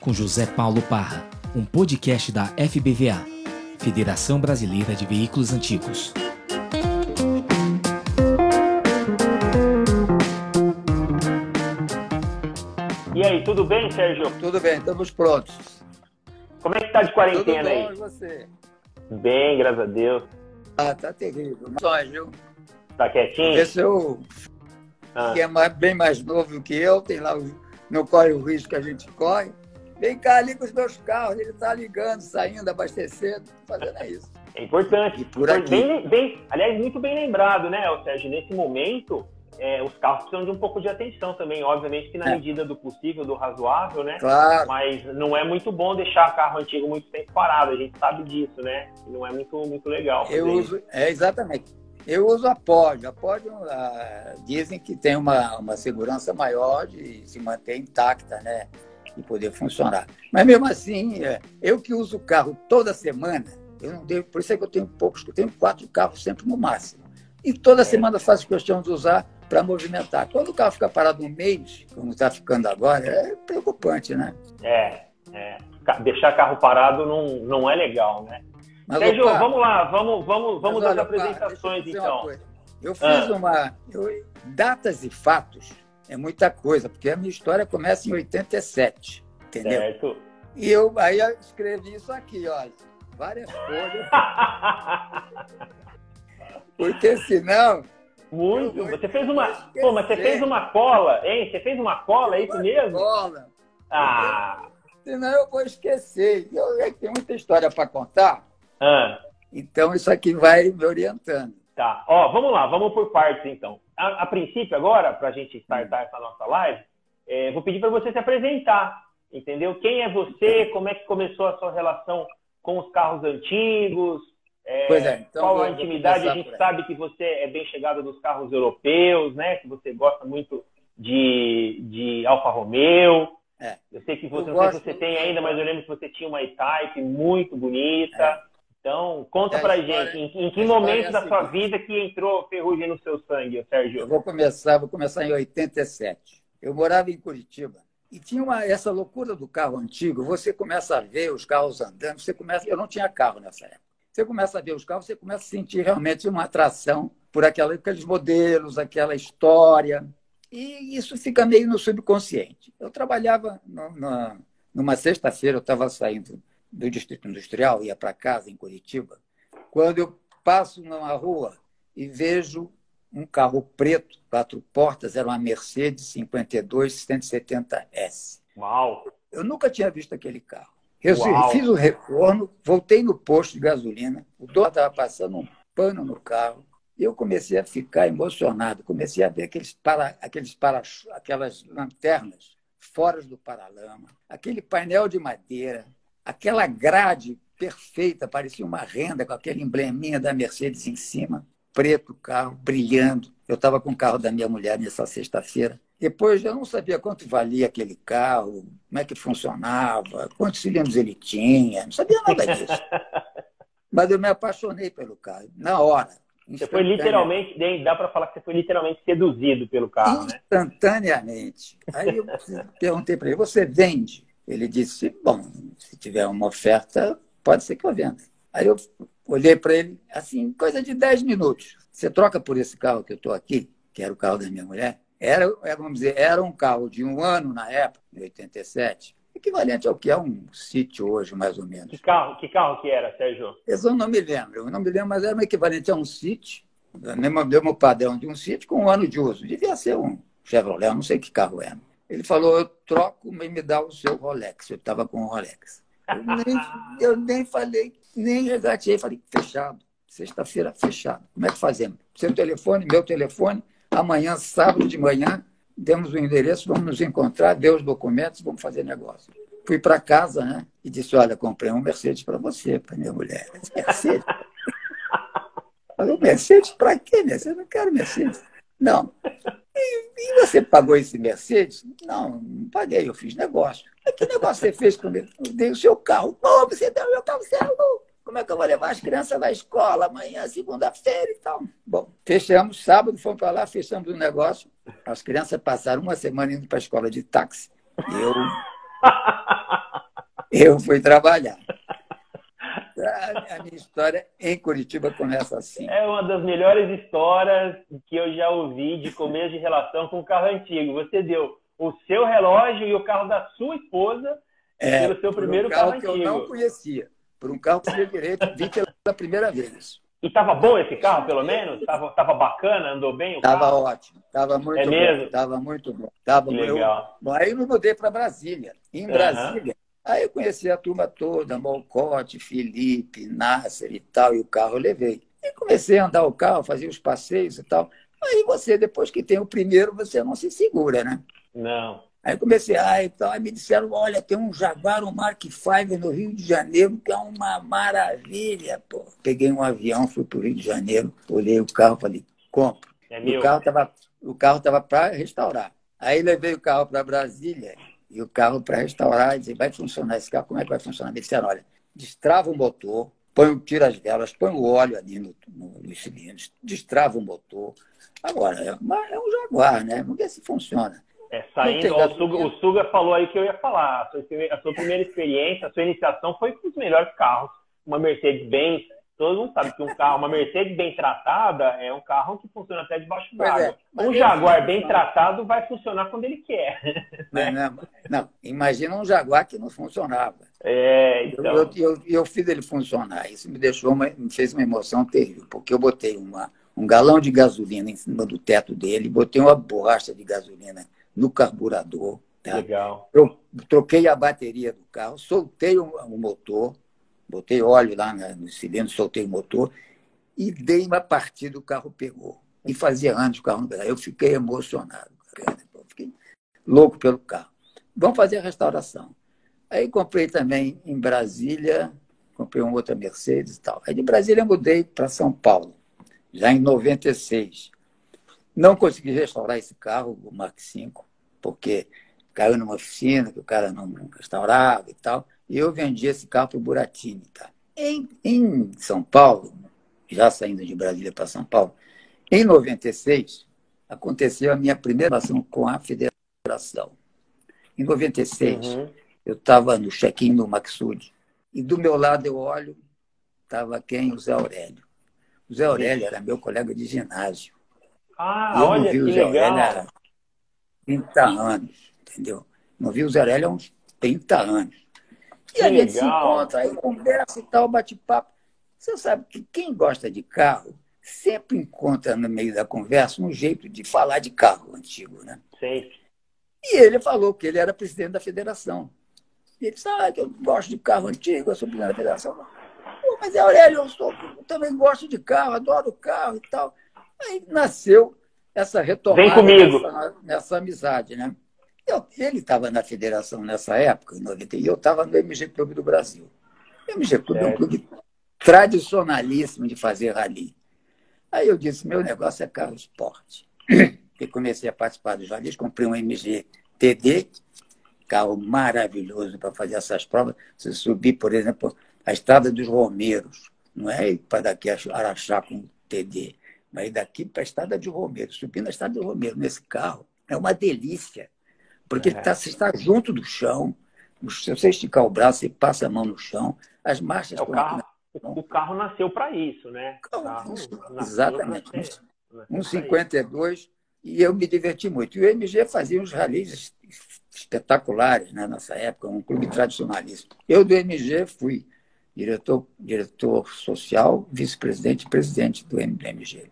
com José Paulo Parra, um podcast da FBVA, Federação Brasileira de Veículos Antigos. E aí, tudo bem, Sérgio? Tudo bem, estamos prontos. Como é que tá de quarentena Tudo bom, aí? e você? Bem, graças a Deus. Ah, tá terrível. Só, viu? Tá quietinho? Esse é o Ah. que é mais- bem mais novo que eu, tem lá, o- não corre o risco que a gente corre. Vem cá, liga os meus carros, ele tá ligando, saindo, abastecendo, fazendo é isso. É importante. E por Foi aqui. Bem, bem- aliás, muito bem lembrado, né, Sérgio? Nesse momento, é, os carros precisam de um pouco de atenção também, obviamente que na É. medida do possível, do razoável, né? Claro, Mas não é muito bom deixar carro antigo muito tempo parado, a gente sabe disso, né? Não é muito, muito legal. eu uso, é exatamente. Eu uso a Pod. A Pod ah, dizem que tem uma, uma segurança maior de se manter intacta, né? E poder funcionar. Mas mesmo assim, é, eu que uso o carro toda semana, eu não devo, por isso é que eu tenho poucos, eu tenho quatro carros sempre no máximo. E toda semana faço questão de usar para movimentar. Quando o carro fica parado um mês, como está ficando agora, é preocupante, né? É, é. Deixar carro parado não, não é legal, né? Mas, Sérgio, opa, vamos lá, vamos, vamos, vamos pá, apresentações, deixa eu então. Eu fiz Ah. uma. eu- datas e fatos é muita coisa, porque a minha história começa em 87, entendeu? Certo. E eu aí eu escrevi isso aqui, olha. Várias folhas, porque senão. Muito. Você fez uma. Pô, mas você fez uma cola, hein? Você fez uma cola, é isso mesmo? Bola, Ah. senão eu vou esquecer. Eu, eu tenho muita história para contar, ah. então isso aqui vai me orientando. Tá. Ó, vamos lá, vamos por partes então. A, a princípio, agora, para a gente startar essa nossa live, é, vou pedir para você se apresentar, entendeu? Quem é você? Como é que começou a sua relação com os carros antigos? É, Pois é, então qual a intimidade? A gente sabe que você é bem chegado dos carros europeus, né? Que você gosta muito de, de Alfa Romeo. É. Eu sei que Eu você, não sei se você tem ainda, mas eu lembro que você tinha uma E-Type muito bonita. Então, conta É, a pra história- gente, em, em que história momento é da sua vida que entrou ferrugem no seu sangue, Eu Sérgio? vou começar, vou começar em 87. Eu morava em Curitiba e tinha uma, essa loucura do carro antigo. Você começa a ver os carros andando, você começa. Eu não tinha carro nessa época. Você começa a ver os carros, você começa a sentir realmente uma atração por aquela, aqueles modelos, aquela história. E isso fica meio no subconsciente. Eu trabalhava no- na- numa sexta-feira, eu estava saindo do Distrito Industrial, ia para casa em Curitiba, quando eu passo numa rua e vejo um carro preto, quatro portas, era uma Mercedes 52 170S. Uau! Eu nunca tinha visto aquele carro. Eu Uau. fiz o retorno, voltei no posto de gasolina, o dono estava passando um pano no carro, e eu comecei a ficar emocionado. Comecei a ver aqueles para, aqueles para, aquelas lanternas fora do paralama, aquele painel de madeira, aquela grade perfeita, parecia uma renda com aquele embleminha da Mercedes em cima, preto o carro, brilhando. Eu estava com o carro da minha mulher nessa sexta-feira. Depois eu não sabia quanto valia aquele carro, como é que funcionava, quantos cilindros ele tinha, não sabia nada disso. Mas eu me apaixonei pelo carro, na hora. Você foi literalmente, dá pra falar que você foi literalmente seduzido pelo carro, né? Instantaneamente. Aí eu perguntei para ele: você vende? Ele disse: bom, se tiver uma oferta, pode ser que eu venda. Aí eu olhei para ele, assim, coisa de 10 minutos. Você troca por esse carro que eu estou aqui, que era o carro da minha mulher? Era, era, vamos dizer, era um carro de um ano na época, em 87, equivalente ao que é um sítio hoje, mais ou menos. Que carro, que carro que era, Sérgio? Eu não me lembro, eu não me lembro, mas era um equivalente a um do mesmo, mesmo padrão de um City com um ano de uso. Devia ser um Chevrolet, não sei que carro era. Ele falou, eu troco e me dá o seu Rolex. Eu estava com o Rolex. Eu nem, eu nem falei, nem regateei, falei, fechado. Sexta-feira, fechado. Como é que fazemos? Seu telefone, meu telefone, amanhã, sábado de manhã, demos o endereço, vamos nos encontrar, dê os documentos, vamos fazer negócio. Fui para casa né, e disse: Olha, comprei um Mercedes para você, para minha mulher. Mercedes? Falei: Mercedes para quê, Mercedes? Eu não quero Mercedes. Não. Você pagou esse Mercedes? Não, não paguei, eu fiz negócio. Mas que negócio você fez comigo? Eu dei o seu carro. Pô, você deu o meu carro, você é. Como é que eu vou levar as crianças na escola amanhã, segunda-feira e tal? Bom, fechamos, sábado, fomos para lá, fechamos o negócio. As crianças passaram uma semana indo para a escola de táxi. E eu eu fui trabalhar. A minha história em Curitiba começa assim. É uma das melhores histórias que eu já ouvi de começo de relação com o carro antigo. Você deu o seu relógio e o carro da sua esposa é, pelo seu primeiro um carro, carro que antigo. eu não conhecia. Por um carro que eu vi pela primeira vez. E estava bom esse carro, pelo menos? Tava, tava bacana? Andou bem o tava carro? ótimo. Tava muito é bom. Mesmo? Tava muito bom. Tava legal. Eu, aí eu me mudei para Brasília. Em Brasília. Aí eu conheci a turma toda, Molcote, Felipe, Nasser e tal, e o carro eu levei. E comecei a andar o carro, fazer os passeios e tal. Aí você, depois que tem o primeiro, você não se segura, né? Não. Aí comecei, ah, então, aí me disseram, olha, tem um Jaguar, um Mark V no Rio de Janeiro, que é uma maravilha, pô. Peguei um avião, fui para o Rio de Janeiro, olhei o carro, falei, compro. É o carro estava o carro estava para restaurar. Aí levei o carro para Brasília e o carro para restaurar, e disse, vai funcionar esse carro, como é que vai funcionar? Me disseram, olha, destrava o motor, põe, tira as velas, põe o óleo ali no, no, nos cilindros, destrava o motor. Agora, é, uma, é um Jaguar, né? Vamos ver se funciona. É, saindo, ó, o, Suga, o, Suga, falou aí que eu ia falar. A sua, a sua, primeira experiência, a sua iniciação foi com os melhores carros. Uma Mercedes-Benz. Todo mundo sabe que um carro, uma Mercedes bem tratada é um carro que funciona até debaixo d'água. É, um Jaguar bem tratado vai funcionar quando ele quer. Né? Não, não, não, imagina um Jaguar que não funcionava. É, então... eu, eu, eu, eu fiz ele funcionar. Isso me deixou uma, me fez uma emoção terrível, porque eu botei uma, um galão de gasolina em cima do teto dele, botei uma borracha de gasolina no carburador. Tá? Legal. Eu troquei a bateria do carro, soltei o, o motor, botei óleo lá no cilindro, soltei o motor e dei uma partida, o carro pegou. E fazia anos o carro não pegava. Eu fiquei emocionado. Eu fiquei louco pelo carro. Vamos fazer a restauração. Aí comprei também em Brasília, comprei uma outra Mercedes e tal. Aí de Brasília eu mudei para São Paulo, já em 96. Não consegui restaurar esse carro, o Mark V, porque caiu numa oficina que o cara não restaurava e tal. E eu vendi esse carro para o Buratini. Tá? Em, em São Paulo, já saindo de Brasília para São Paulo, em 96, aconteceu a minha primeira relação com a federação. Em 96, uhum. eu estava no check-in do Maxud, e do meu lado eu olho, estava quem? O Zé Aurélio. O Zé Aurélio era meu colega de ginásio. Ah, eu olha que legal. Há 30 anos, entendeu? Não vi o Zé Aurélio há uns 30 anos. E a gente se encontra, aí conversa e tal, bate papo. Você sabe que quem gosta de carro sempre encontra no meio da conversa um jeito de falar de carro antigo, né? Sim. E ele falou que ele era presidente da federação. E ele disse, ah, que eu gosto de carro antigo, eu sou presidente da federação. Pô, mas é Aurélio, eu, sou, eu também gosto de carro, adoro carro e tal. Aí nasceu essa retomada nessa, nessa, amizade, né? Eu, ele estava na federação nessa época, em 90, e eu estava no MG Clube do Brasil. O MG Clube é, é um clube tradicionalíssimo de fazer rally. Aí eu disse, meu negócio é carro esporte. E comecei a participar dos rallies, comprei um MG TD, carro maravilhoso para fazer essas provas. Você subir, por exemplo, a Estrada dos Romeiros, não é para daqui a Araxá com TD. Mas daqui para a Estrada de Romero, subindo a Estrada de Romero nesse carro, é uma delícia. Porque é. tá, você está junto do chão, se você esticar o braço, você passa a mão no chão, as marchas... É, o, carro, o carro nasceu para isso, né? Carro exatamente. Um 52 e eu me diverti muito. E o MG fazia uns ralis espetaculares né, nessa época, um clube tradicionalista. Eu do MG fui diretor, diretor social, vice-presidente e presidente do MG.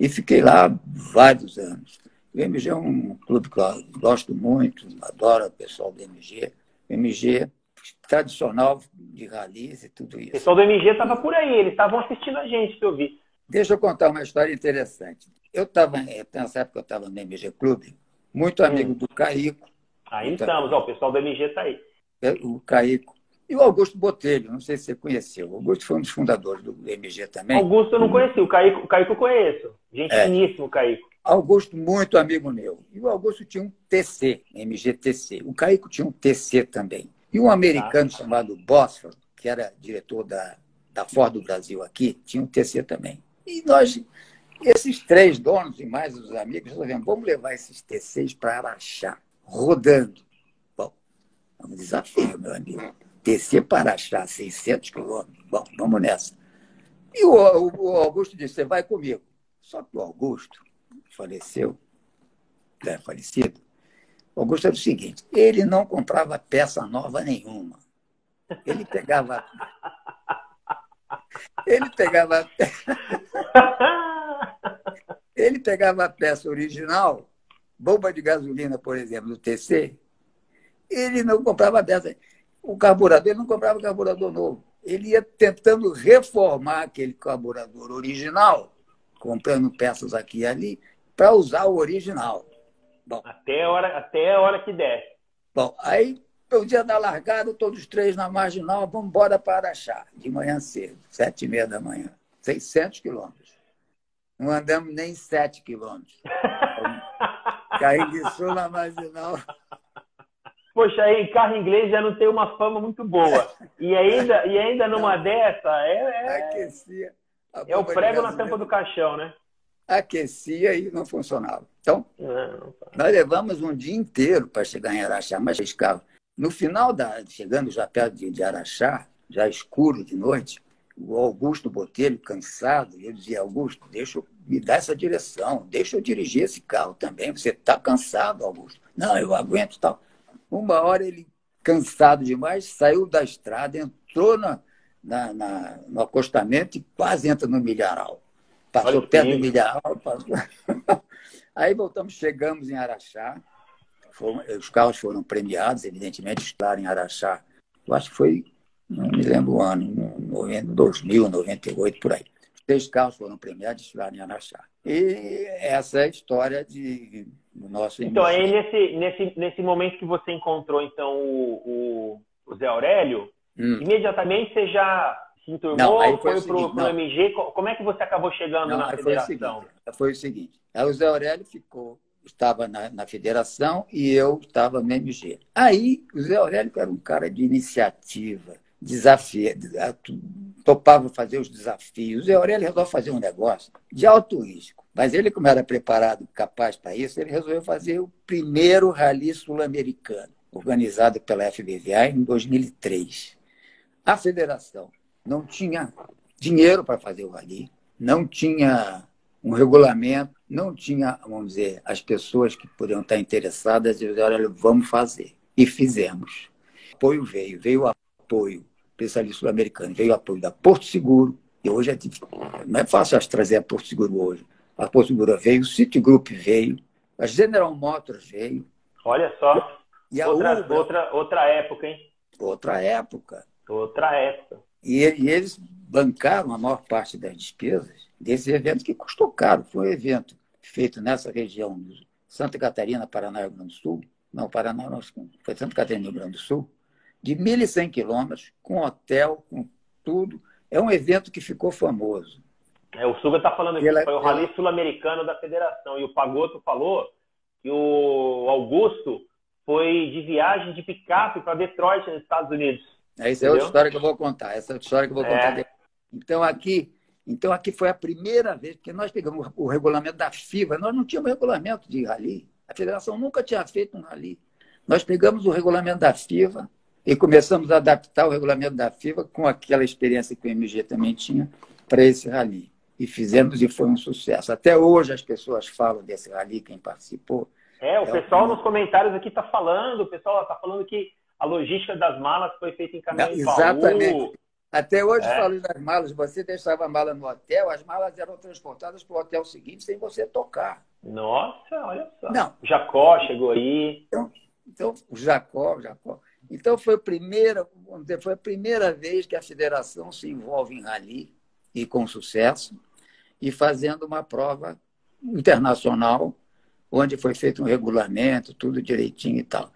E fiquei lá vários anos. O MG é um clube que eu gosto muito, adoro o pessoal do MG. O MG tradicional de ralis e tudo isso. O pessoal do MG estava por aí, eles estavam assistindo a gente, que eu vi. Deixa eu contar uma história interessante. Eu estava, nessa época eu estava no MG Clube, muito amigo hum. do Caico. Aí estamos, ó, o pessoal do MG está aí. O Caico e o Augusto Botelho, não sei se você conheceu. O Augusto foi um dos fundadores do MG também. Augusto eu não conheci, o Caico, o Caico eu conheço. Gente é. finíssimo, Caico. Augusto, muito amigo meu. E o Augusto tinha um TC, MGTC. O Caico tinha um TC também. E um americano tá. chamado Bosfor, que era diretor da, da Ford do Brasil aqui, tinha um TC também. E nós, esses três donos e mais os amigos, resolvemos, vamos levar esses TCs para Araxá, rodando. Bom, é um desafio, meu amigo descer para achar 600 quilômetros. Bom, vamos nessa. E o, o, o Augusto disse: Você vai comigo. Só que o Augusto faleceu, é falecido. Augusto era o seguinte: ele não comprava peça nova nenhuma. Ele pegava. Ele pegava. Ele pegava a peça original, bomba de gasolina, por exemplo, do TC, ele não comprava peça. O carburador, ele não comprava carburador novo. Ele ia tentando reformar aquele carburador original, comprando peças aqui e ali, para usar o original. Bom, até a hora, até a hora que der. Bom, aí o dia da largada, todos os três na marginal, vamos embora para Araxá, de manhã cedo, sete e meia da manhã, 600 quilômetros. Não andamos nem sete quilômetros. Sul na marginal. Poxa, aí carro inglês já não tem uma fama muito boa. E ainda, e ainda numa dessa, é. é... É o prego na tampa do caixão, né? Aquecia e não funcionava. Então, não, nós levamos um dia inteiro para chegar em Araxá, mas carro. No final, da, chegando já perto de, de Araxá, já escuro de noite, o Augusto Botelho, cansado, ele dizia, Augusto, deixa eu me dar essa direção, deixa eu dirigir esse carro também. Você está cansado, Augusto. Não, eu aguento tal. Uma hora ele, cansado demais, saiu da estrada, entrou na, na, na no acostamento e quase entra no milharal. Passou perto do milharal. Passou... Aí voltamos, chegamos em Araxá. Foram, os carros foram premiados, evidentemente, estavam em Araxá. Eu acho que foi não me lembro o ano, 2000, 98, por aí. Os três carros foram premiados estiveram em Araxá. E essa é a história de, do nosso... Então, aí nesse, nesse, nesse momento que você encontrou, então, o, o, o Zé Aurélio, hum. imediatamente você já se enturmou, não, foi, foi para o MG, como é que você acabou chegando não, na federação? Foi o seguinte, foi o seguinte Zé Aurélio ficou estava na, na, federação e eu estava no MG. Aí, o Zé Aurélio era um cara de iniciativa, desafia, topava fazer os desafios. O Zé Aurélio resolveu fazer um negócio de alto risco. Mas ele, como era preparado, capaz para isso, ele resolveu fazer o primeiro rally sul-americano, organizado pela FBVA em 2003. A federação não tinha dinheiro para fazer o rally, não tinha um regulamento, não tinha, vamos dizer, as pessoas que poderiam estar interessadas, e disse, olha, vamos fazer. E fizemos. O apoio veio, veio o apoio especialista sul-americano, veio o apoio da Porto Seguro, e hoje é, não é fácil trazer a Porto Seguro hoje. A Porto Seguro veio, o Citigroup veio, a General Motors veio. Olha só, e a outra, Uber, outra, outra época, hein? Outra época. Outra época. E, e eles bancaram a maior parte das despesas desse evento, que custou caro. Foi um evento feito nessa região, Santa Catarina, Paraná e Rio Grande do Sul. Não, Paraná, não, foi Santa Catarina e Rio Grande do Sul de 1.100 quilômetros, com hotel, com tudo. É um evento que ficou famoso. É, o Suga está falando aqui, ela, foi o Rally. Sul-Americano da Federação. E o Pagoto falou que o Augusto foi de viagem de picape para Detroit, nos Estados Unidos. Essa é outra história que eu vou contar. Essa é outra história que eu vou contar. É. Então, aqui, então, aqui foi a primeira vez, porque nós pegamos o regulamento da FIBA, nós não tínhamos regulamento de rally. A federação nunca tinha feito um rally. Nós pegamos o regulamento da FIBA, e começamos a adaptar o regulamento da FIBA com aquela experiência que o MG também tinha para esse rally. E fizemos e foi um sucesso. Até hoje as pessoas falam desse rally, quem participou. É, o é pessoal nos comentários aqui está falando, o pessoal está falando que a logística das malas foi feita em caminhão Não, Exatamente. Até hoje, é. falando das malas, você deixava a mala no hotel, as malas eram transportadas para o hotel seguinte sem você tocar. Nossa, olha só. Não. Jacó chegou aí. Então, então o Jacó, Jacó. Então, foi a, primeira, foi a primeira vez que a federação se envolve em rally, e com sucesso, e fazendo uma prova internacional, onde foi feito um regulamento, tudo direitinho e tal.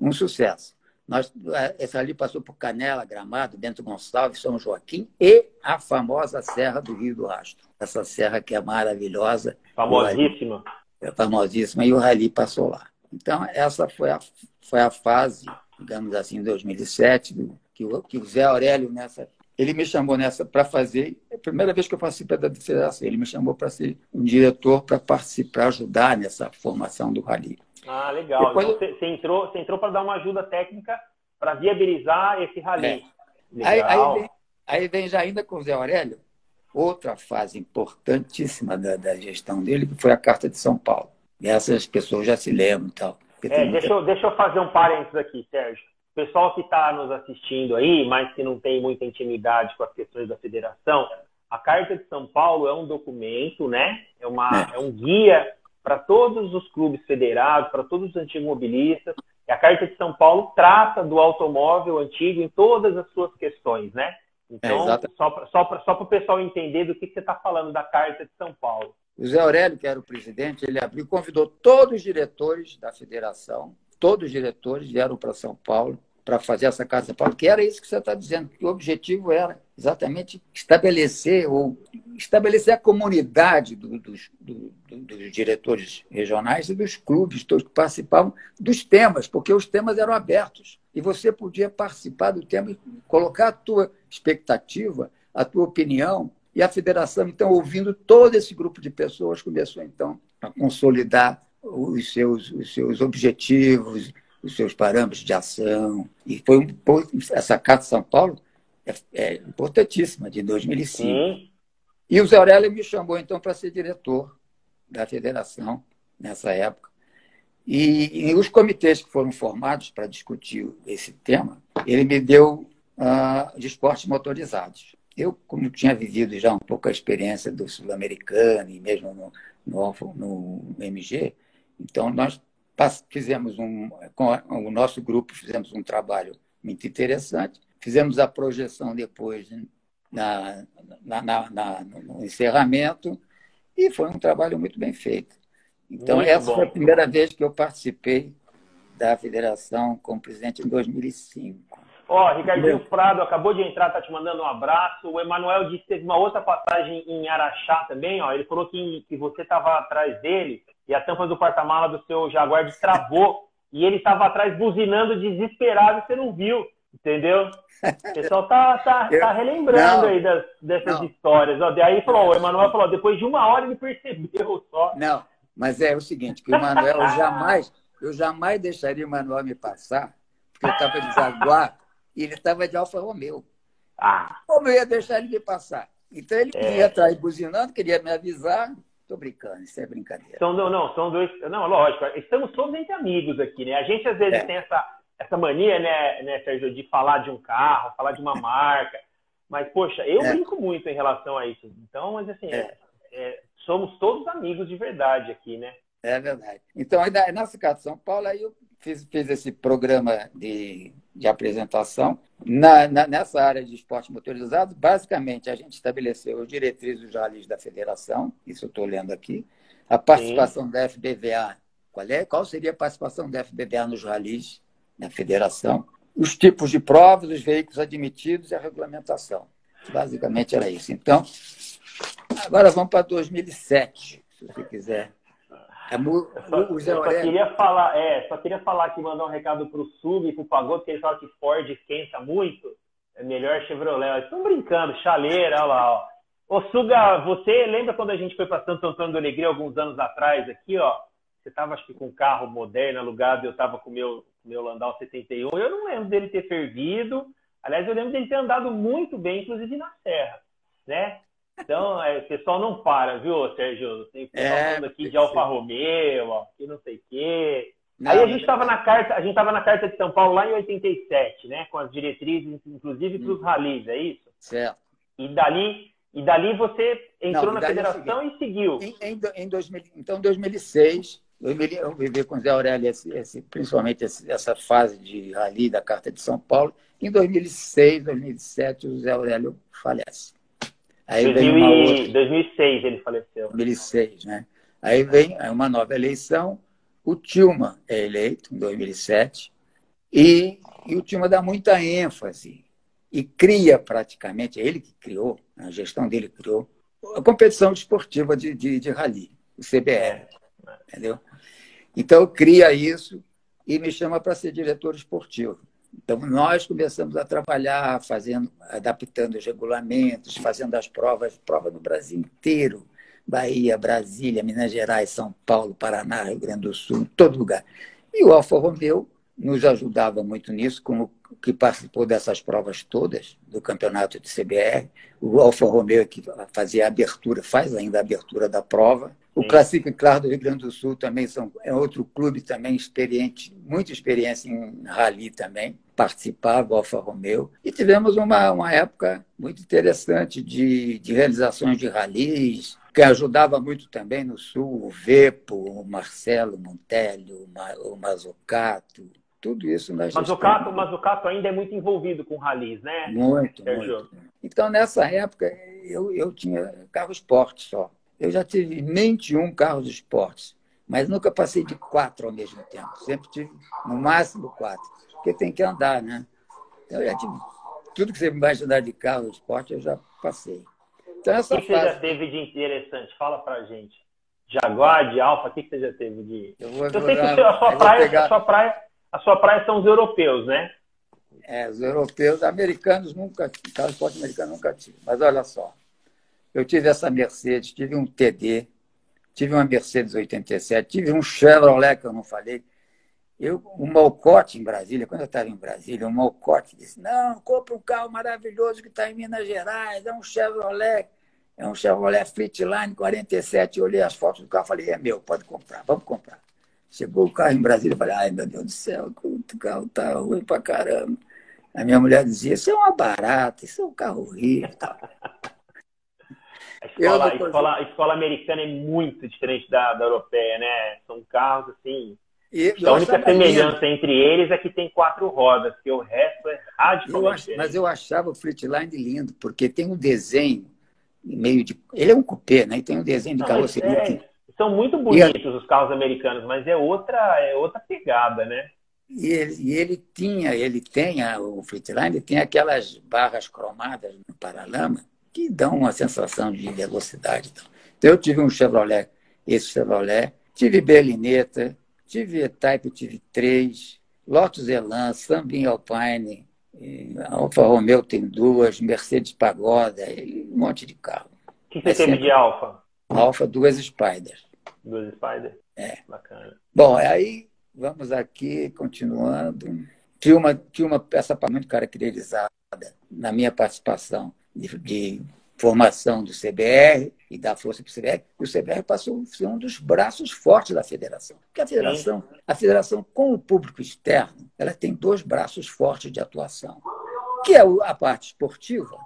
Um sucesso. Nós, é, essa ali passou por Canela, Gramado, Bento Gonçalves, São Joaquim e a famosa Serra do Rio do Rastro. Essa serra que é maravilhosa. Famosíssima. É famosíssima, e o Rally passou lá. Então, essa foi a, foi a fase digamos assim, em 2007, que o, que o Zé Aurélio nessa ele me chamou nessa para fazer, é a primeira vez que eu participei da federação, ele me chamou para ser um diretor para participar, ajudar nessa formação do rally. Ah, legal. Depois, então, você, entrou, você entrou para dar uma ajuda técnica para viabilizar esse rally. É. Aí, aí, vem, aí, vem, já ainda com o Zé Aurélio, outra fase importantíssima da, da, gestão dele, que foi a Carta de São Paulo. E essas pessoas já se lembram e tal. É, muita... deixa, eu, deixa eu fazer um parênteses aqui, Sérgio. O pessoal que está nos assistindo aí, mas que não tem muita intimidade com as questões da federação, a Carta de São Paulo é um documento, né? É, uma, é. é um guia para todos os clubes federados, para todos os antigos mobilistas. E a Carta de São Paulo trata do automóvel antigo em todas as suas questões, né? Então, é, só para só o pessoal entender do que, que você está falando da Carta de São Paulo. O Zé Aurélio, que era o presidente, ele abriu, convidou todos os diretores da federação, todos os diretores vieram para São Paulo para fazer essa Carta de São Paulo, que era isso que você está dizendo, que o objetivo era exatamente. Estabelecer ou estabelecer a comunidade do, dos, do, dos diretores regionais e dos clubes todos que participavam dos temas, porque os temas eram abertos. E você podia participar do tema e colocar a tua expectativa, a tua opinião e a federação, então, ouvindo todo esse grupo de pessoas, começou então a consolidar os seus, os seus objetivos, os seus parâmetros de ação. E foi essa Carta de São Paulo é, é importantíssima, de 2005. Sim. E o Zé Aurélio me chamou, então, para ser diretor da federação, nessa época. E, e, os comitês que foram formados para discutir esse tema, ele me deu uh, de esportes motorizados. Eu, como tinha vivido já um pouco a experiência do sul-americano e mesmo no, no, no MG, então nós fizemos um, com o nosso grupo, fizemos um trabalho muito interessante Fizemos a projeção depois na, na, na, na, no encerramento e foi um trabalho muito bem feito. Então, muito essa bom. foi a primeira vez que eu participei da federação como presidente em 2005. Ó, oh, Ricardinho Prado acabou de entrar, tá te mandando um abraço. O Emanuel disse que teve uma outra passagem em Araxá também, ó. Ele falou que, que você estava atrás dele e a tampa do porta-mala do seu Jaguar destravou e ele estava atrás buzinando desesperado e você não viu. Entendeu? O pessoal tá, tá, eu, tá relembrando não, aí das, dessas não. histórias. Ó, daí falou, o Emanuel falou, depois de uma hora ele percebeu só. Não, mas é o seguinte, que o Emanuel jamais, eu jamais deixaria o Emanuel me passar, porque eu estava de Jaguar e ele estava de Alfa Romeo. Ah. Como eu ia deixar ele me passar? Então ele é. ia atrás buzinando, queria me avisar. Tô brincando, isso é brincadeira. São, não, não, são dois. Não, lógico, estamos todos entre amigos aqui, né? A gente às vezes é. tem essa essa mania, né, né, Sérgio, de falar de um carro, falar de uma marca. Mas, poxa, eu é. brinco muito em relação a isso. Então, mas assim, é. É, somos todos amigos de verdade aqui, né? É verdade. Então, aí, casa de São Paulo, aí eu fiz, fiz esse programa de, de apresentação. Na, na, nessa área de esporte motorizado, basicamente, a gente estabeleceu as diretrizes dos ralis da federação, isso eu estou lendo aqui, a participação Sim. da FBVA. Qual, é, qual seria a participação da FBVA nos ralis? Na federação, os tipos de provas, os veículos admitidos e a regulamentação. Basicamente era isso. Então, agora vamos para 2007, se você quiser. É, o, só, eu só queria falar, é, só queria falar que mandar um recado para o Sub e para o Pagode, que ele fala que Ford esquenta muito, é melhor Chevrolet. Eles estão brincando, chaleira, olha lá, ó. Ô, Suga, você lembra quando a gente foi para Santo Antônio do Alegria alguns anos atrás aqui, ó? Você estava, acho que, com um carro moderno alugado, eu estava com o meu meu Landau 71. Eu não lembro dele ter fervido. Aliás, eu lembro dele ter andado muito bem, inclusive na serra, né? Então, é, o pessoal não para, viu, Sérgio? Tem é, falando aqui de Alfa Romeo, ó, que não sei o quê. Não, Aí a gente estava na carta, a gente estava na carta de São Paulo lá em 87, né? Com as diretrizes, inclusive para os hum. ralis, é isso? Certo. E dali, e dali você entrou não, na federação e seguiu. Em, em, em 2000, então, 2006, eu vivi com o Zé Aurélio, esse, esse, principalmente esse, essa fase de rally da Carta de São Paulo. Em 2006, 2007, o Zé Aurélio falece. Aí 2000 vem uma outra... 2006 ele faleceu. 2006, né? Aí vem uma nova eleição. O Tilma é eleito em 2007 e, e o Tilma dá muita ênfase e cria praticamente, é ele que criou, a gestão dele criou, a competição esportiva de, de, de rally, o CBR entendeu? Então, cria isso e me chama para ser diretor esportivo. Então, nós começamos a trabalhar, fazendo, adaptando os regulamentos, fazendo as provas, prova no Brasil inteiro, Bahia, Brasília, Minas Gerais, São Paulo, Paraná, Rio Grande do Sul, todo lugar. E o Alfa Romeo nos ajudava muito nisso, como que participou dessas provas todas do campeonato de CBR. O Alfa Romeo que fazia a abertura, faz ainda a abertura da prova. O Classic Claro do Rio Grande do Sul também são, é outro clube também experiente, muita experiência em rally também, participava, o Alfa Romeo. E tivemos uma, uma época muito interessante de, de realizações de rallies, que ajudava muito também no Sul, o Vepo, o Marcelo Montelho, o Mazocato, tudo isso na gestão. Mas o Cato, mas o Cato ainda é muito envolvido com ralis, né? Muito, muito. Então, nessa época, eu, eu tinha carro esporte só. Eu já tive 21 carros esportes, mas nunca passei de quatro ao mesmo tempo. Sempre tive, no máximo, quatro. Porque tem que andar, né? Então, eu já tive tudo que você me imaginar de carro esporte, eu já passei. Então, essa o que fase... você já teve de interessante? Fala pra gente. Jaguar, de Alfa, o que você já teve de. Eu, vou, eu sei que a sua, praia, pegar... a, sua praia, a sua praia são os europeus, né? É, os europeus, americanos nunca, carro esporte americano nunca tive. Mas olha só, eu tive essa Mercedes, tive um TD, tive uma Mercedes 87, tive um Chevrolet que eu não falei. Eu, o Malcote em Brasília, quando eu estava em Brasília, o Malcote disse: Não, compra um carro maravilhoso que está em Minas Gerais, é um Chevrolet é um Chevrolet Fleetline 47. Eu olhei as fotos do carro e falei, é meu, pode comprar, vamos comprar. Chegou o carro em Brasília, eu falei, ai meu Deus do céu, o carro tá ruim pra caramba. A minha mulher dizia, isso é uma barata, isso é um carro horrível. A escola, a, escola, a escola americana é muito diferente da, da europeia, né? São carros assim. E, a única semelhança lindo. entre eles é que tem quatro rodas, que o resto é radicalmente eu Mas eu achava o Fleetline lindo, porque tem um desenho meio de. Ele é um cupê, né? E tem um desenho de carroceria. É. São muito bonitos e, os carros americanos, mas é outra, é outra pegada, né? E ele, e ele tinha, ele tem, o Fleetline tem aquelas barras cromadas no paralama que dão uma sensação de velocidade. Então, eu tive um Chevrolet, esse Chevrolet, tive Berlinetta, tive E-Type, tive três, Lotus Elan, Sunbeam Alpine, Alfa Romeo tem duas, Mercedes Pagoda, um monte de carro. O que você é teve sempre... de Alfa? Alfa, duas Spiders. Duas Spiders? É. Bacana. Bom, aí vamos aqui, continuando. Tinha uma, tinha uma peça muito caracterizada na minha participação de, de formação do CBR e da força para o CBR, e o CBR passou a ser um dos braços fortes da federação. Porque a federação, a federação com o público externo, ela tem dois braços fortes de atuação, que é a parte esportiva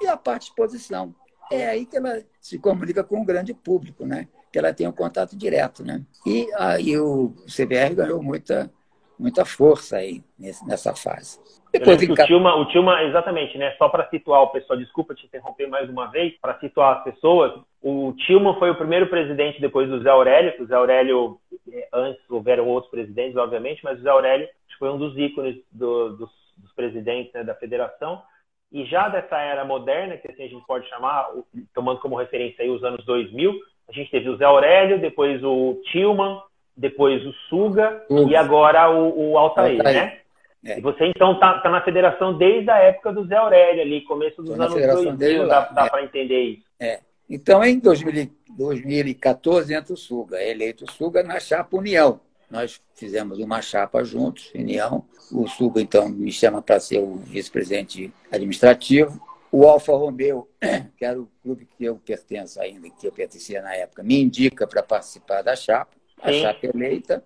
e a parte de exposição. É aí que ela se comunica com o grande público, né? Que ela tem um contato direto. Né? E aí o CBR ganhou muita, muita força aí nessa fase. Depois, o, Tilma, o Tilma, exatamente, né? Só para situar o pessoal, desculpa te interromper mais uma vez, para situar as pessoas, o Tilma foi o primeiro presidente depois do Zé Aurélio, o Zé Aurélio, é, antes houveram outros presidentes, obviamente, mas o Zé Aurélio foi um dos ícones do, dos, dos, presidentes né, da federação. E já dessa era moderna, que assim a gente pode chamar, tomando como referência aí os anos 2000, a gente teve o Zé Aurélio, depois o Tilman, depois o Suga e agora o, o Altair, Altair. né? É. E você, então, está tá na federação desde a época do Zé Aurélio, ali, começo dos anos 2000, dá, dá é. para entender isso. É. Então, em 2000, 2014, entra o Suga, é eleito o Suga na chapa União. Nós fizemos uma chapa juntos, União. O Suga, então, me chama para ser o vice-presidente administrativo. O Alfa Romeo, que era o clube que eu pertenço ainda, que eu pertencia na época, me indica para participar da chapa. A Sim. chapa eleita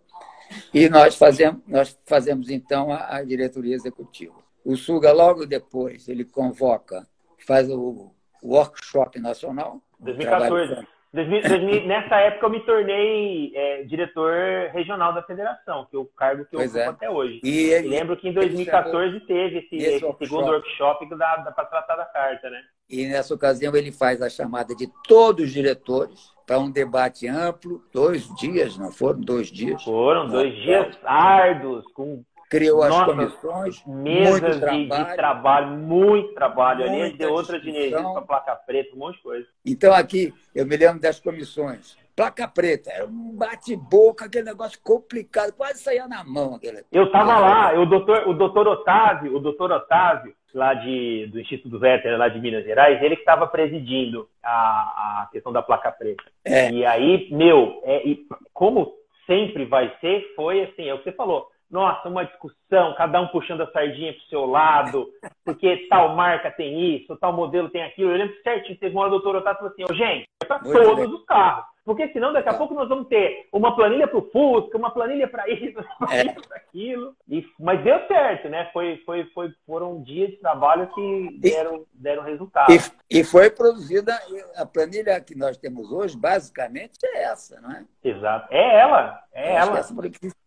e nós fazemos, nós fazemos então a, a diretoria executiva. O Suga, logo depois, ele convoca, faz o, o workshop nacional. 2014. 2000, nessa época eu me tornei é, diretor regional da federação, que é o cargo que eu pois ocupo é. até hoje. E, ele, lembro que em 2014 teve esse, esse, esse segundo workshop para tratar da carta, né? E nessa ocasião ele faz a chamada de todos os diretores para um debate amplo, dois dias, não foram dois dias? Foram dois dias árduos, com criou as Nossa, comissões, mesas de, trabalho, de, trabalho, muito trabalho ali, deu outras de energia para placa preta, um monte de coisa. Então aqui, eu me lembro das comissões. Placa preta, era um bate-boca, aquele negócio complicado, quase saía na mão. Aquele... Eu estava lá, o doutor, o doutor Otávio, o doutor Otávio, lá de, do Instituto Véter, lá de Minas Gerais, ele que estava presidindo a, a questão da placa preta. É. E aí, meu, é, e como sempre vai ser, foi assim, é o que você falou, nossa, uma discussão, cada um puxando a sardinha para o seu lado, porque tal marca tem isso, tal modelo tem aquilo. Eu lembro certinho, teve uma hora o doutor Otávio falou assim, oh, gente, é para todos bem. os carros. Porque senão daqui a pouco nós vamos ter uma planilha para o Fusca, uma planilha para isso, uma planilha é. para aquilo. E, mas deu certo, né? Foi, foi, foi, foram dias de trabalho que deram, deram resultado. E, e foi produzida, a planilha que nós temos hoje, basicamente, é essa, não é? Exato. É ela, é ela.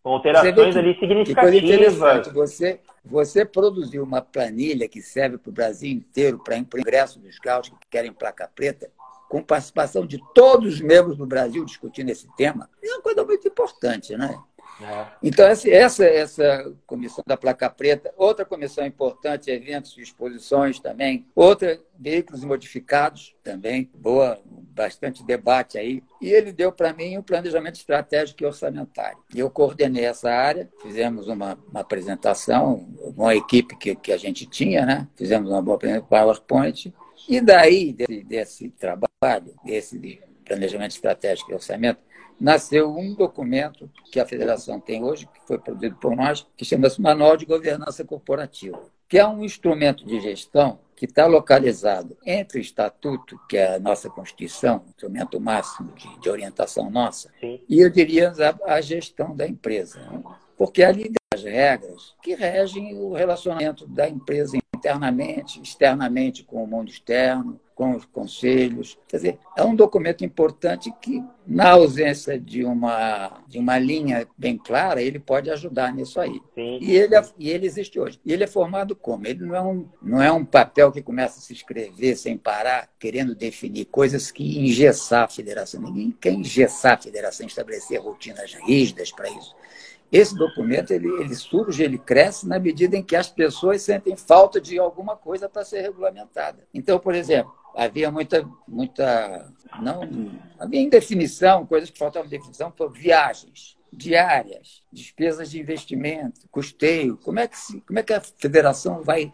Com alterações ali significativas. Você, você produziu uma planilha que serve para o Brasil inteiro, para o ingresso dos carros que querem placa preta, com participação de todos os membros do Brasil discutindo esse tema, é uma coisa muito importante, né? É. Então, essa, essa comissão da placa preta, outra comissão importante, eventos e exposições também, outra, veículos modificados também, boa, bastante debate aí. E ele deu para mim um planejamento estratégico e orçamentário. Eu coordenei essa área, fizemos uma, uma apresentação, uma equipe que, que a gente tinha, né? Fizemos uma boa PowerPoint, e daí, desse, desse trabalho, desse planejamento estratégico e orçamento, nasceu um documento que a federação tem hoje, que foi produzido por nós, que chama-se Manual de Governança Corporativa, que é um instrumento de gestão que está localizado entre o Estatuto, que é a nossa Constituição, instrumento máximo de, de orientação nossa, Sim. e eu diria a, a gestão da empresa. Porque ali as regras que regem o relacionamento da empresa internamente, externamente com o mundo externo, com os conselhos. Quer dizer, é um documento importante que, na ausência de uma, de uma linha bem clara, ele pode ajudar nisso aí. Sim. E, ele, é, e ele existe hoje. E ele é formado como? Ele não é, um, não é um papel que começa a se escrever sem parar, querendo definir coisas que engessar a federação. Ninguém quer engessar a federação, estabelecer rotinas rígidas para isso. Esse documento ele, ele surge, ele cresce na medida em que as pessoas sentem falta de alguma coisa para ser regulamentada. Então, por exemplo, havia muita, muita não havia indefinição, coisas que faltavam de definição, por viagens diárias, despesas de investimento, custeio. Como é que, se, como é que a federação vai,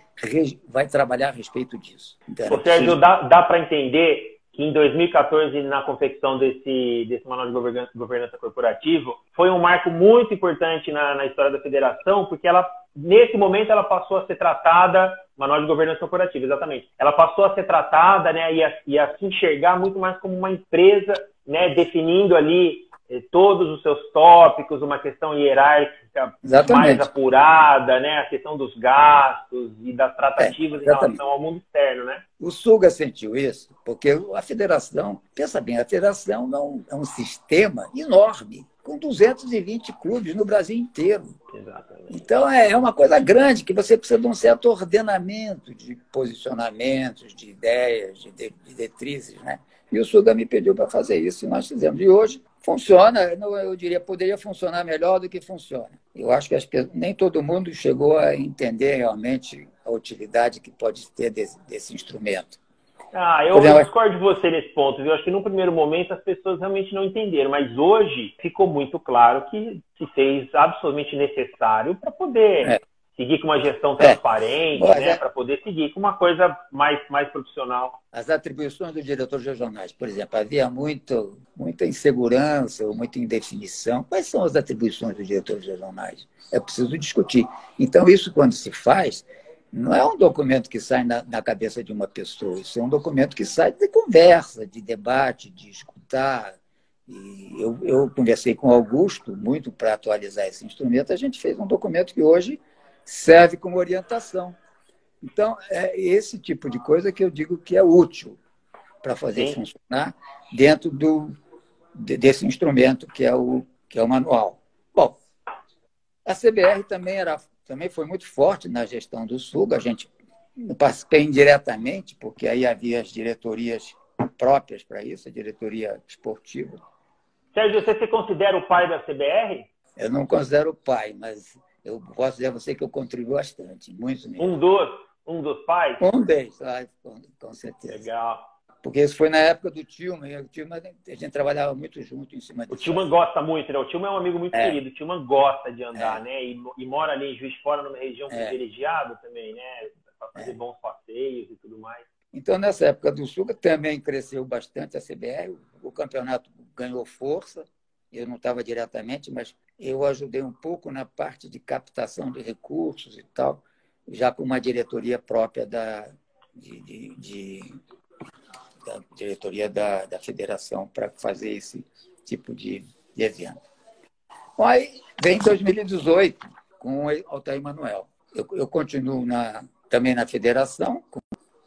vai trabalhar a respeito disso? Então, Sérgio, dá, dá para entender que em 2014, na confecção desse, desse manual de governança, governança corporativo, foi um marco muito importante na, na, história da federação, porque ela, nesse momento, ela passou a ser tratada, manual de governança corporativa, exatamente, ela passou a ser tratada né, e, a, e a se enxergar muito mais como uma empresa, né, definindo ali todos os seus tópicos, uma questão hierárquica Exatamente. mais apurada, né? a questão dos gastos e das tratativas é, em relação ao mundo externo. Né? O Suga sentiu isso, porque a federação, pensa bem, a federação é um, é um sistema enorme, com 220 clubes no Brasil inteiro. Exatamente. Então é, é uma coisa grande que você precisa de um certo ordenamento de posicionamentos, de ideias, de, de, de detrizes, né? E o Suga me pediu para fazer isso e nós fizemos. E hoje funciona, eu diria, poderia funcionar melhor do que funciona. Eu acho que, acho que nem todo mundo chegou a entender realmente a utilidade que pode ter desse, desse instrumento. Ah, eu, exemplo, discordo de você nesse ponto. Eu acho que no primeiro momento as pessoas realmente não entenderam, mas hoje ficou muito claro que se fez absolutamente necessário para poder é seguir com uma gestão é. transparente, é. né, para poder seguir com uma coisa mais, mais profissional. As atribuições do diretor regionais, por exemplo, havia muito, muita insegurança ou muita indefinição. Quais são as atribuições dos diretores regionais? É preciso discutir. Então, isso, quando se faz, não é um documento que sai na, na cabeça de uma pessoa, isso é um documento que sai de conversa, de debate, de escutar. E eu, eu conversei com o Augusto muito para atualizar esse instrumento. A gente fez um documento que hoje serve como orientação. Então, é esse tipo de coisa que eu digo que é útil para fazer Sim. funcionar dentro do, desse instrumento que é o, que é o manual. Bom, a CBR também, era, também foi muito forte na gestão do Sul, a gente participei indiretamente, porque aí havia as diretorias próprias para isso, a diretoria esportiva. Sérgio, você se considera o pai da CBR? Eu não considero o pai, mas eu posso dizer a você que eu contribuo bastante, muito mesmo. Um dos, um dos pais? Um deles, com, com certeza. Legal. Porque isso foi na época do Tilman. O Tilman, a gente trabalhava muito junto em cima disso. O Tilman gosta muito, né? O Tilman é um amigo muito é. querido. O Tilman gosta de andar, é. né? E, e, mora ali em Juiz Fora, numa região é. privilegiada também, né? Para fazer é. bons passeios e tudo mais. Então, nessa época do Sul, também cresceu bastante a CBR. O campeonato ganhou força eu não estava diretamente, mas eu ajudei um pouco na parte de captação de recursos e tal, já com uma diretoria própria da, de, de, de da diretoria da, da federação para fazer esse tipo de, de evento. Bom, aí vem 2018 com o Altair Manuel. Eu, eu continuo na, também na federação, como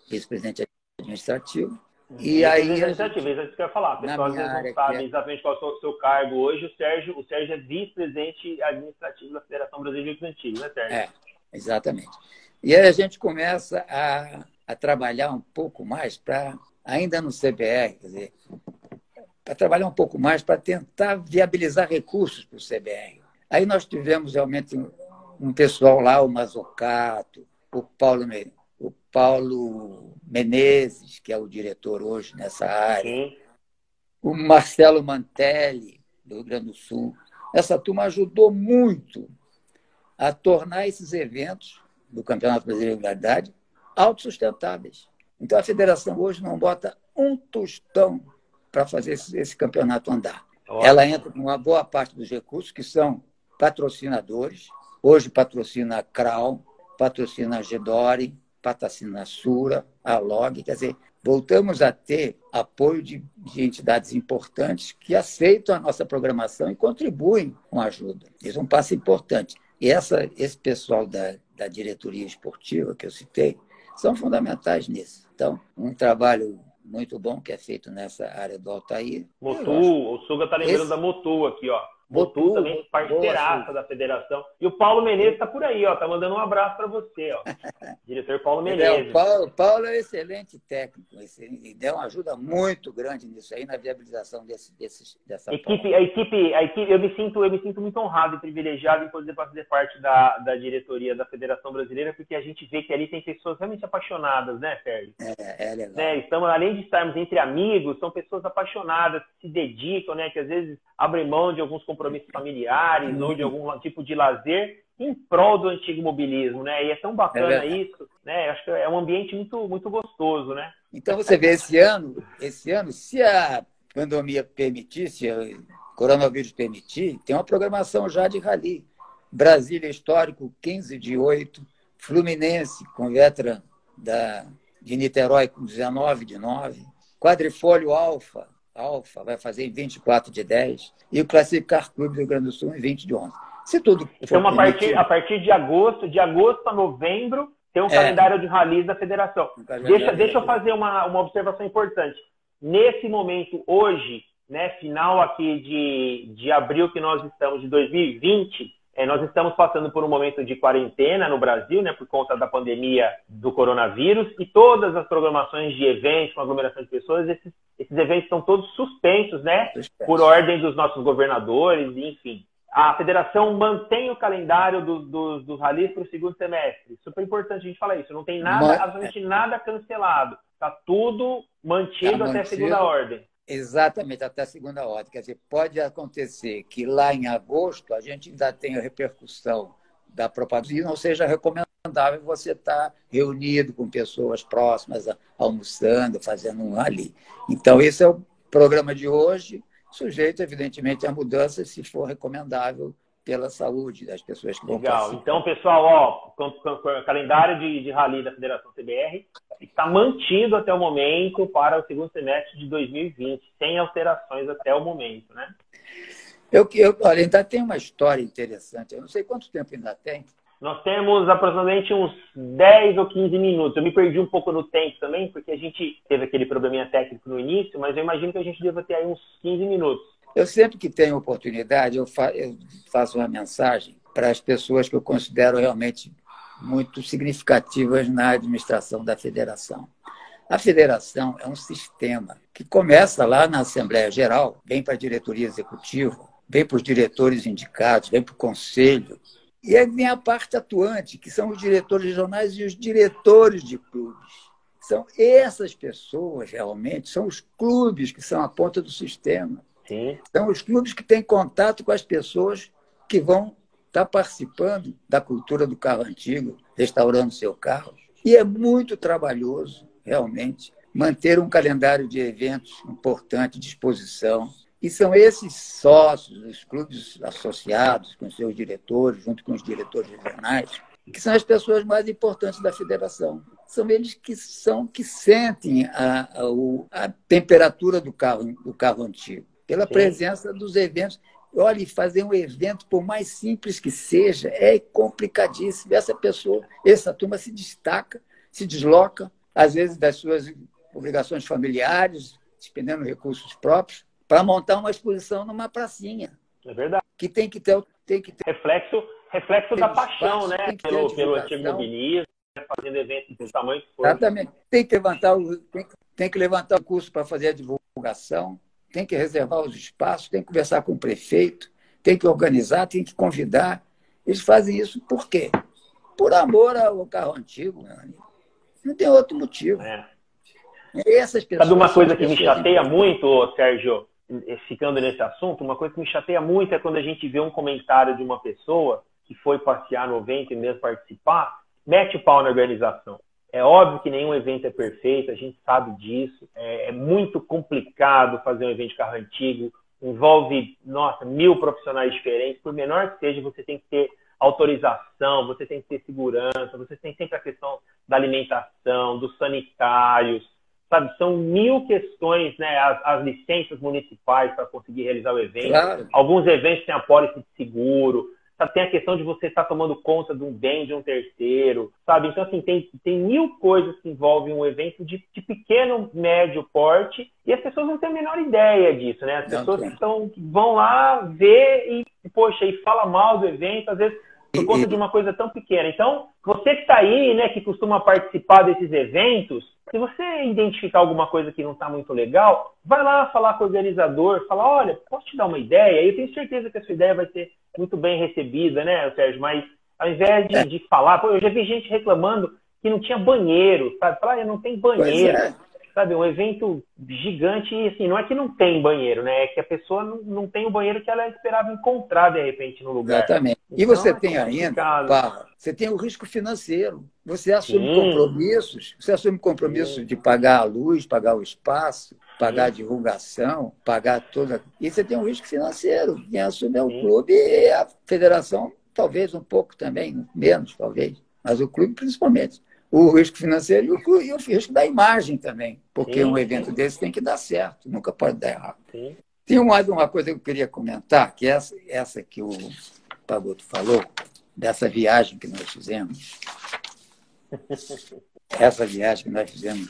vice-presidente administrativo. E aí. Administrativo, isso que eu ia falar. A pessoa às vezes não sabe é... exatamente qual é o seu cargo hoje. O Sérgio, o Sérgio é vice-presidente administrativo da Federação Brasileira de Antigos, né, Sérgio? É, exatamente. E aí a gente começa a, a trabalhar um pouco mais para, ainda no CBR, quer dizer, para trabalhar um pouco mais para tentar viabilizar recursos para o CBR. Aí nós tivemos realmente um, um pessoal lá, o Mazocato, o Paulo, o Paulo Menezes, que é o diretor hoje nessa área, Sim. o Marcelo Mantelli, do Rio Grande do Sul. Essa turma ajudou muito a tornar esses eventos do Campeonato Brasileiro de Realidade autossustentáveis. Então a federação hoje não bota um tostão para fazer esse, esse, campeonato andar. Ela entra com uma boa parte dos recursos que são patrocinadores. Hoje patrocina a Crown, patrocina a Gedore, patrocina a Sura, a Log. Quer dizer, voltamos a ter apoio de, de, entidades importantes que aceitam a nossa programação e contribuem com a ajuda. Isso é um passo importante. E essa, esse pessoal da, da diretoria esportiva que eu citei são fundamentais nisso. Então, um trabalho muito bom que é feito nessa área do Altair. Motu, o Suga está lembrando Esse... da Motu aqui, ó. Botu também parceiraça da federação. E o Paulo Menezes está por aí, ó, tá mandando um abraço para você, ó. Diretor Paulo Menezes. É, Paulo, Paulo é um excelente técnico, e deu uma ajuda muito grande nisso aí na viabilização desse, desse, dessa equipe, a equipe, a equipe, eu me sinto, eu me sinto muito honrado e privilegiado em poder fazer parte da, da diretoria da Federação Brasileira, porque a gente vê que ali tem pessoas realmente apaixonadas, né, Sérgio? É, é legal. Né? Estamos, além de estarmos entre amigos, são pessoas apaixonadas, que se dedicam, né, que às vezes abrem mão de alguns compromissos familiares ou de algum tipo de lazer em prol do antigo mobilismo, né? E é tão bacana é isso, né? Acho que é um ambiente muito, muito gostoso, né? Então você vê esse ano, esse ano, se a pandemia permitir, se o coronavírus permitir, tem uma programação já de rally. Brasília Histórico, 15 de 8, Fluminense com Veteran da, de Niterói com 19 de 9, Quadrifólio Alfa, Alfa vai fazer em 24 de 10 e o Classificar Clube do Rio Grande do Sul em 20 de 11. Se tudo Então, a partir, a partir de agosto, de agosto a novembro, tem um é. calendário de rallies da federação. Um deixa, deixa eu fazer uma, uma observação importante. Nesse momento, hoje, né, final aqui de, de abril que nós estamos, de 2020, é, nós estamos passando por um momento de quarentena no Brasil, né, por conta da pandemia do coronavírus, e todas as programações de eventos, com aglomeração de pessoas, esses, esses eventos estão todos suspensos, né, por ordem dos nossos governadores, enfim. A federação mantém o calendário dos do, do rallies para o segundo semestre. Super importante a gente falar isso. Não tem nada, absolutamente nada cancelado. Está tudo mantido tá até a segunda ordem. Exatamente, até segunda ordem. Quer dizer, pode acontecer que lá em agosto a gente ainda tenha repercussão da propaganda e não seja recomendável você estar reunido com pessoas próximas, almoçando, fazendo um ali. Então, esse é o programa de hoje, sujeito, evidentemente, a mudanças, se for recomendável pela saúde das pessoas que vão Legal. Então, pessoal, ó, calendário de, de rally da Federação CBR está mantido até o momento para o segundo semestre de 2020, sem alterações até o momento, né? Eu, eu, olha, ainda tem uma história interessante. Eu não sei quanto tempo ainda tem. Nós temos aproximadamente uns 10 ou 15 minutos. Eu me perdi um pouco no tempo também, porque a gente teve aquele probleminha técnico no início, mas eu imagino que a gente deva ter aí uns 15 minutos. Eu sempre que tenho oportunidade, eu, fa eu faço uma mensagem para as pessoas que eu considero realmente muito significativas na administração da federação. A federação é um sistema que começa lá na Assembleia Geral, vem para a diretoria executiva, vem para os diretores indicados, vem para o conselho, e aí vem a parte atuante, que são os diretores regionais e os diretores de clubes. São essas pessoas, realmente, são os clubes que são a ponta do sistema. Sim. São os clubes que têm contato com as pessoas que vão estar participando da cultura do carro antigo, restaurando seu carro. E é muito trabalhoso, realmente, manter um calendário de eventos importante de exposição. E são esses sócios, os clubes associados, com seus diretores, junto com os diretores regionais, que são as pessoas mais importantes da federação. São eles que são que sentem a, a, a temperatura do carro, do carro antigo, pela Sim. presença dos eventos. Olha, fazer um evento, por mais simples que seja, é complicadíssimo. Essa pessoa, essa turma se destaca, se desloca, às vezes das suas obrigações familiares, despendendo recursos próprios, para montar uma exposição numa pracinha. É verdade. Que tem que ter, tem que ter reflexo, reflexo da paixão, né? Pelo, pelo antigo mobilismo, né? fazendo eventos do tamanho que. Exatamente. Tem que levantar o, tem, tem que levantar o curso para fazer a divulgação, tem que reservar os espaços, tem que conversar com o prefeito, tem que organizar, tem que convidar. Eles fazem isso por quê? Por amor ao carro antigo, meu amigo. Não tem outro motivo. É. Essas pessoas. Sabe uma coisa que me chateia muito, Sérgio? ficando nesse assunto, uma coisa que me chateia muito é quando a gente vê um comentário de uma pessoa que foi passear no evento e mesmo participar, mete o pau na organização. É óbvio que nenhum evento é perfeito, a gente sabe disso. É, é muito complicado fazer um evento de carro antigo, envolve, nossa, mil profissionais diferentes. Por menor que seja, você tem que ter autorização, você tem que ter segurança, você tem sempre a questão da alimentação, dos sanitários, sabe? São mil questões, né? As, as licenças municipais para conseguir realizar o evento. Claro. Alguns eventos têm a pólice de seguro. Sabe? Tem a questão de você estar tomando conta de um bem de um terceiro, sabe? Então, assim, tem, tem mil coisas que envolvem um evento de, de pequeno, médio porte e as pessoas não têm a menor ideia disso, né? As pessoas que estão, vão lá ver e, poxa, e fala mal do evento, às vezes por conta de uma coisa tão pequena. Então, você que está aí, né, que costuma participar desses eventos, se você identificar alguma coisa que não está muito legal, vai lá falar com o organizador, fala, olha, posso te dar uma ideia? Eu tenho certeza que a sua ideia vai ser muito bem recebida, né, Sérgio? Mas ao invés de, é. de falar, pô, eu já vi gente reclamando que não tinha banheiro, sabe? Falar, ah, não tem banheiro. É sabe, um evento gigante e assim, não é que não tem banheiro, né? É que a pessoa não, não tem o banheiro que ela esperava encontrar de repente no lugar. Exatamente. E então, você é tem ainda, você tem o risco financeiro. Você assume Sim. compromissos, você assume compromissos Sim. de pagar a luz, pagar o espaço, pagar Sim. a divulgação, pagar toda. E você tem um risco financeiro. Quem assume é o clube e a federação, talvez um pouco também, menos, talvez. Mas o clube principalmente o risco financeiro e o, e o risco da imagem também, porque sim, um evento sim. desse tem que dar certo, nunca pode dar errado. Sim. Tem mais uma coisa que eu queria comentar, que é essa, essa que o Pagoto falou, dessa viagem que nós fizemos. essa viagem que nós fizemos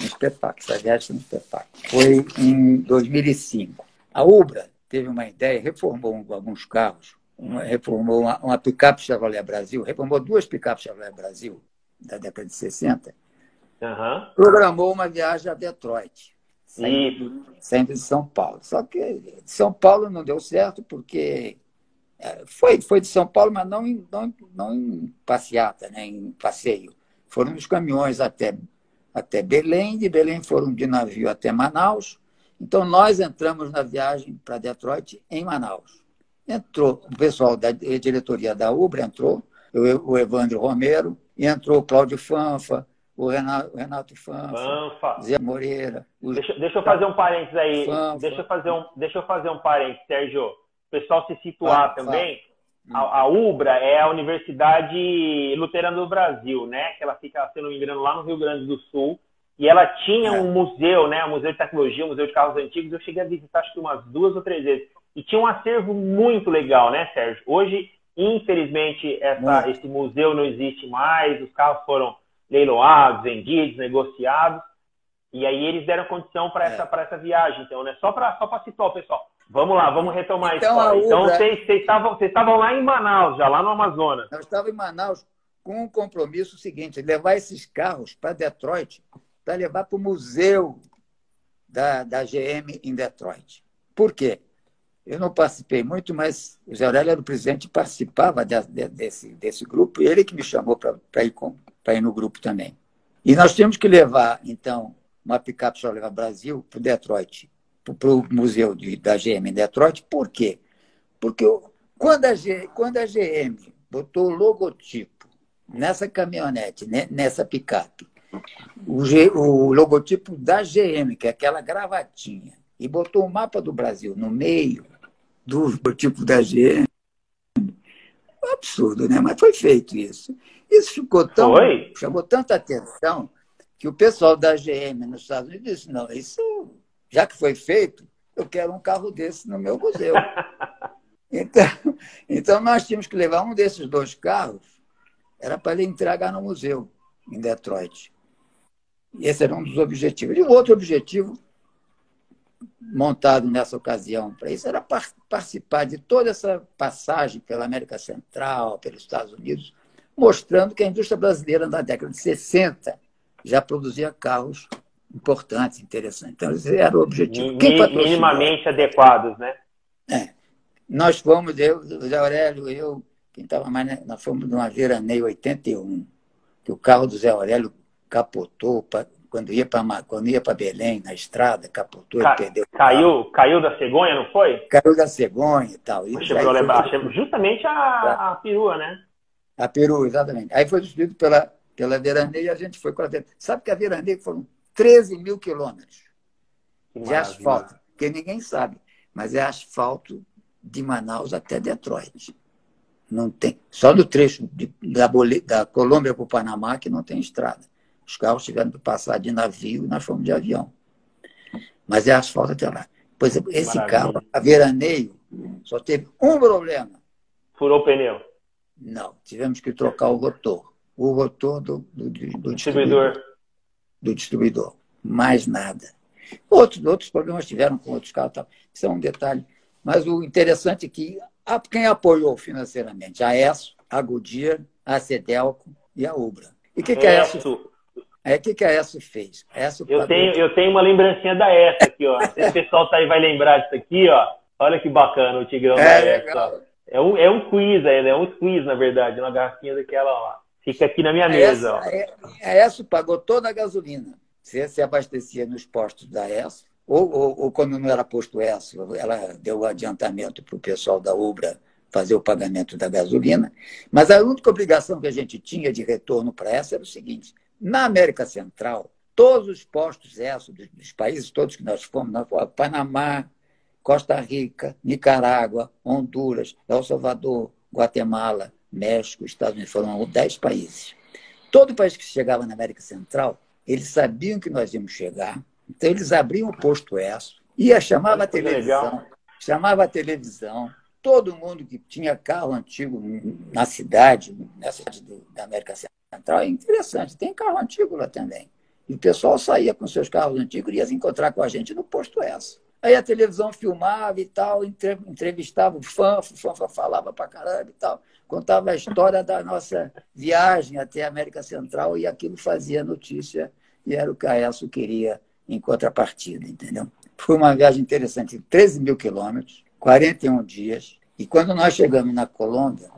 um espetáculo, essa viagem espetáculo. Foi em 2005. A Ubra teve uma ideia, reformou alguns carros, uma, reformou uma, uma picape Chevrolet Brasil, reformou duas picapes Chevrolet Brasil, da década de 60, uhum. programou uma viagem a Detroit, saindo, saindo de São Paulo. Só que de São Paulo não deu certo porque é, foi, foi de São Paulo, mas não em, não, não em passeata, né, em passeio. Foram os caminhões até, até Belém, de Belém foram de navio até Manaus. Então, nós entramos na viagem para Detroit em Manaus. Entrou o pessoal da diretoria da Ubra, entrou, o Evandro Romero, e entrou o Cláudio Fanfa, o Renato, o Renato Fanfa, Fanfa. Zé Moreira. Deixa, deixa, eu fazer um parênteses aí. Deixa eu fazer um, deixa eu fazer um parênteses, Sérgio. O pessoal se situar Fanfa. também. A, a, UBRA é a Universidade Luterana do Brasil, né? Que ela fica, se não me engano, lá no Rio Grande do Sul. E ela tinha é. um museu, né? Um museu de tecnologia, um museu de carros antigos. Eu cheguei a visitar acho que umas duas ou três vezes. E tinha um acervo muito legal, né, Sérgio? Hoje Infelizmente, essa, esse museu não existe mais, os carros foram leiloados, vendidos, negociados, e aí eles deram condição para essa, é. essa viagem. Então, né? Só para só situar o pessoal. Vamos lá, vamos retomar então, a história. Então, vocês estavam vocês estavam lá em Manaus, já lá no Amazonas. Nós estávamos em Manaus com um compromisso seguinte: levar esses carros para Detroit, para levar para o museu da, da GM em Detroit. Por quê? Eu não participei muito, mas o Zé Aurélio era o presidente e participava de, de, desse, desse grupo, e ele que me chamou para ir, ir no grupo também. E nós tínhamos que levar, então, uma picape Chevrolet Brasil para o Detroit, para o museu de, da GM em Detroit. Por quê? Porque quando a, G, quando a GM botou o logotipo nessa caminhonete, né, nessa picape, o, G, o logotipo da GM, que é aquela gravatinha, e botou o mapa do Brasil no meio do tipo da GM. Um absurdo, né? Mas foi feito isso. Isso ficou tão. Foi? chamou tanta atenção que o pessoal da GM nos Estados Unidos disse: não, isso, já que foi feito, eu quero um carro desse no meu museu. então, então, nós tínhamos que levar um desses dois carros, era para ele entregar no museu, em Detroit. Esse era um dos objetivos. E o outro objetivo, montado nessa ocasião para isso, era participar de toda essa passagem pela América Central, pelos Estados Unidos, mostrando que a indústria brasileira, na década de 60, já produzia carros importantes, interessantes. Então, esse era o objetivo. Minimamente adequados, né? É. Nós fomos, eu, o Zé Aurélio, eu, quem estava mais, né? nós fomos numa veraneio 81, que o carro do Zé Aurélio capotou quando ia para quando ia para Belém na estrada, capotou Ca, perdeu. Caiu, caiu da cegonha, não foi? Caiu da cegonha e tal. E lembrar, justamente a, a perua, né? A perua, exatamente. Aí foi substituído pela pela veraneio e a gente foi com a veraneio. Sabe que a veraneio foram 13 mil quilômetros de asfalto, que ninguém sabe, mas é asfalto de Manaus até Detroit. Não tem. Só no trecho de, da, da Colômbia para o Panamá que não tem estrada. Os carros tiveram que passar de navio e nós fomos de avião. Mas é asfalto até lá. Pois esse Maravilha. carro, a veraneio, só teve um problema. Furou o pneu? Não, tivemos que trocar o rotor o rotor do, do, do distribuidor. distribuidor. Do distribuidor. Mais nada. Outros, outros problemas tiveram com outros carros. Tal. Isso é um detalhe. Mas o interessante é que a, quem apoiou financeiramente? A ESO, a Goodyear, a Cedelco e a Ubra. E o que, que a ESO é, o que, que a ESO fez? A eu, tenho, eu tenho uma lembrancinha da ESO aqui, ó. o pessoal tá aí vai lembrar disso aqui, ó. Olha que bacana o Tigrão é, da. É um, é um quiz ainda, é um quiz, na verdade, uma garrafinha daquela lá. Fica aqui na minha mesa. Essa, é, a ESO pagou toda a gasolina. Você se abastecia nos postos da ESO, ou, ou, ou quando não era posto ESO, ela deu o adiantamento para o pessoal da Ubra fazer o pagamento da gasolina. Mas a única obrigação que a gente tinha de retorno para essa era o seguinte: na América Central, todos os postos ESO dos países todos que nós fomos, nós fomos Panamá, Costa Rica, Nicarágua, Honduras, El Salvador, Guatemala, México, Estados Unidos, foram 10 países. Todo país que chegava na América Central, eles sabiam que nós íamos chegar, então eles abriam o posto ESO, ia, chamava a televisão, chamava a televisão, todo mundo que tinha carro antigo na cidade, nessa cidade da América Central, é interessante, tem carro antigo lá também. E o pessoal saía com seus carros antigos e ia se encontrar com a gente no posto ESO. Aí a televisão filmava e tal, entrevistava o fã, o fã falava pra caramba e tal contava a história da nossa viagem até a América Central e aquilo fazia notícia e era o que a ESO queria em contrapartida, entendeu? Foi uma viagem interessante, 13 mil quilômetros, 41 dias, e quando nós chegamos na Colômbia,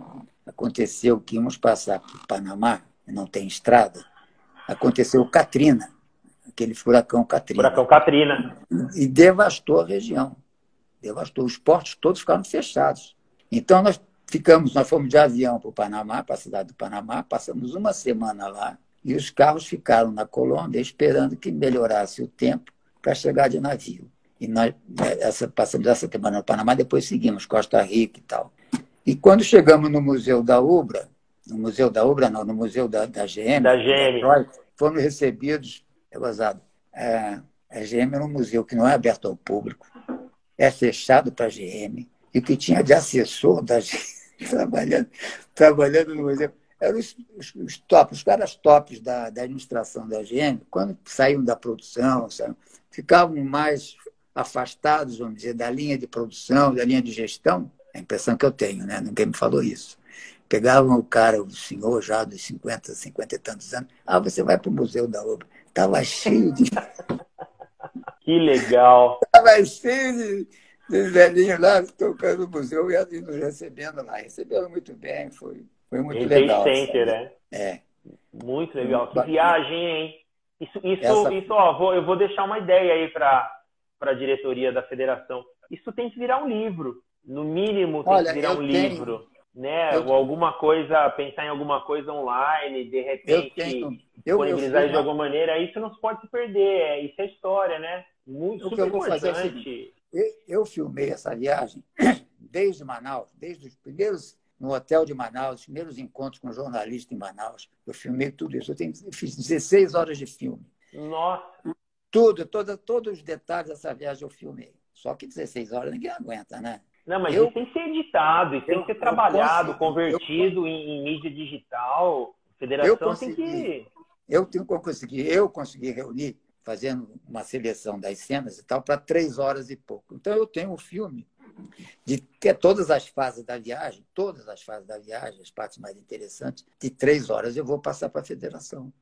aconteceu que íamos passar por Panamá, não tem estrada, aconteceu Katrina, aquele furacão Katrina. Furacão Katrina. E devastou a região. Devastou. Os portos todos ficaram fechados. Então, nós Ficamos, nós fomos de avião para o Panamá, para a cidade do Panamá, passamos uma semana lá e os carros ficaram na Colômbia esperando que melhorasse o tempo para chegar de navio. E nós essa, passamos essa semana no Panamá, depois seguimos Costa Rica e tal. E quando chegamos no Museu da Ubra, no Museu da Ubra, não, no Museu da, da GM, da GM. fomos recebidos, é gozado, é, a GM era um museu que não é aberto ao público, é fechado para a GM, e o que tinha de assessor da GM trabalhando, trabalhando no museu. Eram os, os, os tops, os caras tops da, da administração da GM, quando saíam da produção, saíam, ficavam mais afastados, vamos dizer, da linha de produção, da linha de gestão. É a impressão que eu tenho, né? Ninguém me falou isso. Pegavam o cara, o senhor já dos 50, 50 e tantos anos. Ah, você vai para o Museu da Obra. Estava cheio de. Que legal! Estava cheio de os velhinhos lá tocando no museu e nos recebendo lá. Receberam muito bem, foi, foi muito legal. Center, né? É. Muito legal. Que viagem, hein? Isso, isso, Essa... isso ó, vou, eu vou deixar uma ideia aí para a diretoria da federação. Isso tem que virar um livro. No mínimo, tem Olha, que virar um tenho... livro. Né? Eu... Ou alguma coisa, pensar em alguma coisa online, de repente, eu eu, disponibilizar eu de alguma maneira. Isso não pode se perder. É, isso é história, né? Muito o que eu vou fazer é o seguinte, eu filmei essa viagem desde Manaus, desde os primeiros no hotel de Manaus, os primeiros encontros com jornalistas em Manaus. Eu filmei tudo isso. Eu, tenho, eu fiz 16 horas de filme. Nossa! Tudo, toda, todos os detalhes dessa viagem eu filmei. Só que 16 horas ninguém aguenta, né? Não, mas eu, isso tem que ser editado, isso eu, tem que ser trabalhado, convertido eu, em, em, mídia digital. Federação consegui, tem que. Eu tenho consegui, eu consegui reunir, fazendo uma seleção das cenas e tal, para três horas e pouco. Então eu tenho um filme de ter todas as fases da viagem, todas as fases da viagem, as partes mais interessantes, de três horas eu vou passar para a federação.